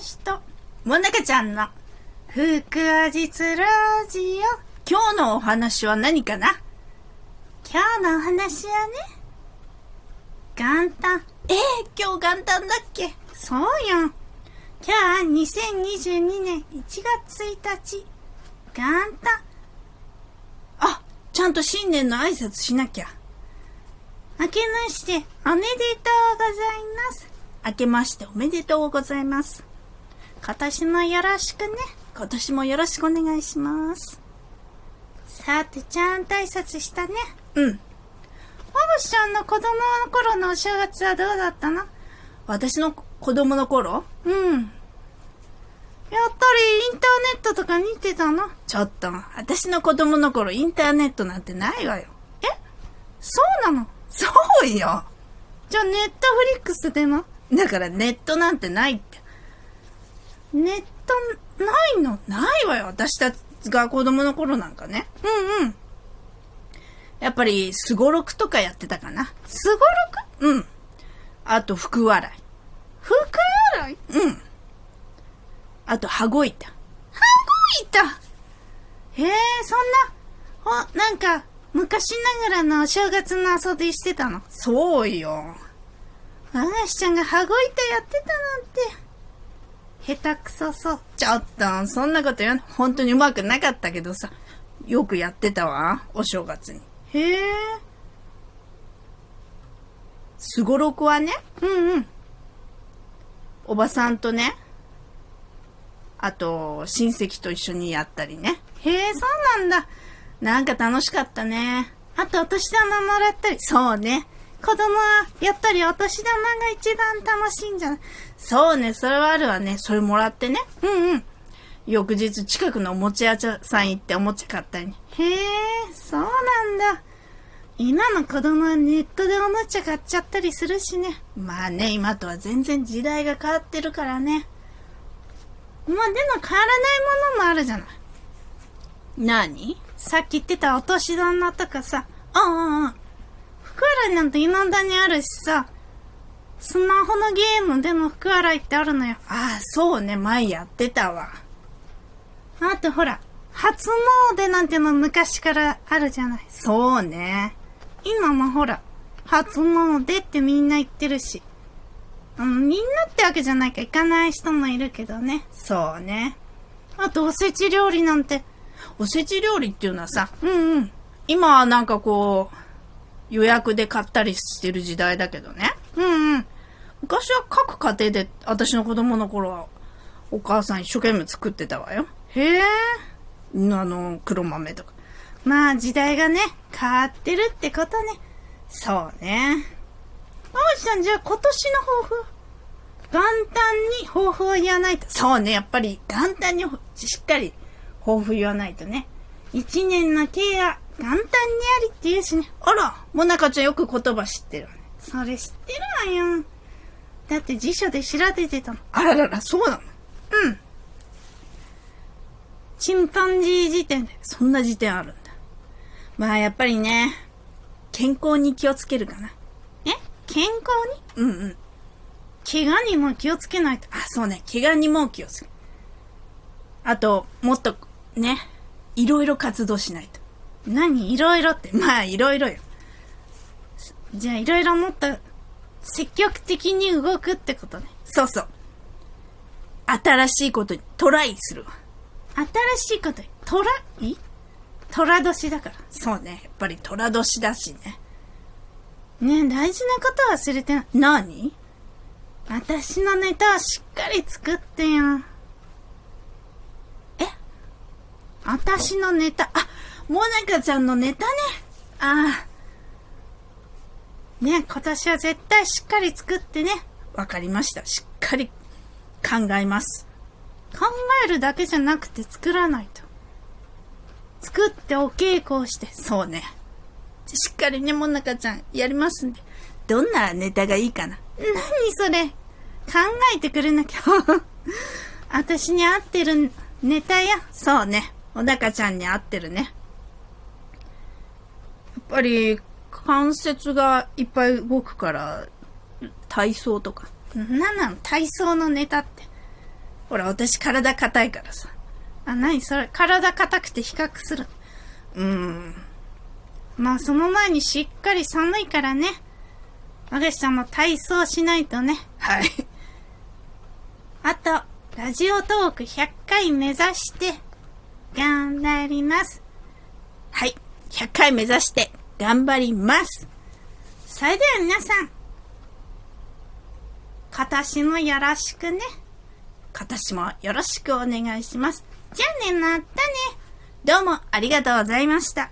しと、もなかちゃんの、福は実ラジオ。今日のお話は何かな？今日のお話はね、元旦。ええ今日元旦だっけ？そうよ。今日は2022年1月1日。元旦。あ、ちゃんと新年の挨拶しなきゃ。明けましておめでとうございます。明けましておめでとうございます。今年もよろしくね。今年もよろしくお願いします。さて、ちゃんと挨拶したね。うん。おぼしちゃんの子供の頃のお正月はどうだったの？私の子供の頃？うん。やっぱりインターネットとか見てたの？ちょっと、私の子供の頃インターネットなんてないわよ。え？そうなの？そうよ。じゃあネットフリックスでも？だからネットなんてないって。ネットないの？ないわよ。私たちが子供の頃なんかね。うんうん。やっぱり、すごろくとかやってたかな。すごろくうん。あと、福笑い。福笑い？うん。あと、羽子板。羽子板？へえ、そんな、お、なんか、昔ながらのお正月の遊びしてたの？そうよ。あがしちゃんが羽子板やってたなんて。下手くそそう。ちょっと、そんなこと言わない。本当にうまくなかったけどさ、よくやってたわ、お正月に。へえ。すごろくはね、うんうん。おばさんとね、あと、親戚と一緒にやったりね。へえ、そうなんだ。なんか楽しかったね。あと、お年玉もらったり。そうね。子供は、やっぱりお年玉が一番楽しいんじゃない？そうね、それはあるわね。それもらってね。うんうん。翌日近くのおもちゃ屋さん行っておもちゃ買ったりね。へえ、そうなんだ。今の子供はネットでおもちゃ買っちゃったりするしね。まあね、今とは全然時代が変わってるからね。まあでも変わらないものもあるじゃない。何？さっき言ってたお年玉とかさ。ああ、ああ。福洗いなんて未だにあるしさ。スマホのゲームでも福洗いってあるのよ。ああ、そうね。前やってたわ。あとほら、初詣なんての昔からあるじゃない。そうね。今もほら、初詣ってみんな言ってるし。うん、みんなってわけじゃないか行かない人もいるけどね。そうね。あとおせち料理なんて。おせち料理っていうのはさ、うんうん。今はなんかこう、予約で買ったりしてる時代だけどね。うんうん。昔は各家庭で、私の子供の頃は、お母さん一生懸命作ってたわよ。へえ。あの、黒豆とか。まあ時代がね、変わってるってことね。そうね。あおじさん、じゃあ今年の抱負元旦に抱負を言わないと。そうね、やっぱり元旦にしっかり抱負言わないとね。一年の計は元旦にありって言うしね。あら、もなかちゃんよく言葉知ってるわね。それ知ってるわよ。だって辞書で調べてたの。あららら、そうなの？うん。チンパンジー辞典で、そんな辞典あるんだ。まあやっぱりね、健康に気をつけるかな。え？健康に？うんうん。怪我にも気をつけないと。あ、そうね。怪我にも気をつけ。あと、もっと、ね、いろいろ活動しないと。何？いろいろって。まあ、いろいろよ。じゃあ、いろいろもっと、積極的に動くってことね。そうそう。新しいことにトライするわ。新しいことに？トラ？イ虎年だから。そうね。やっぱり虎年だしね。ねえ、大事なこと忘れてない？何？私のネタをしっかり作ってよ。え？私のネタ、あ、もなかちゃんのネタね。ああ。ね今年は絶対しっかり作ってね。わかりました。しっかり考えます。考えるだけじゃなくて作らないと。作ってお稽古をして。そうね。しっかりね、もなかちゃん、やりますんで。どんなネタがいいかな何それ考えてくれなきゃ。私に合ってるネタや。そうね。おなかちゃんに合ってるね。やっぱり、関節がいっぱい動くから、体操とか。なんなの体操のネタって。ほら、私体硬いからさ。あ、なにそれ、体硬くて比較する。うーん。まあ、その前にしっかり寒いからね。あげさんも体操しないとね。はい。あと、ラジオトーク100回目指して、頑張ります。はい。100回目指して、頑張ります。それでは皆さん、今年もよろしくね。今年もよろしくお願いします。じゃあね、またね。どうもありがとうございました。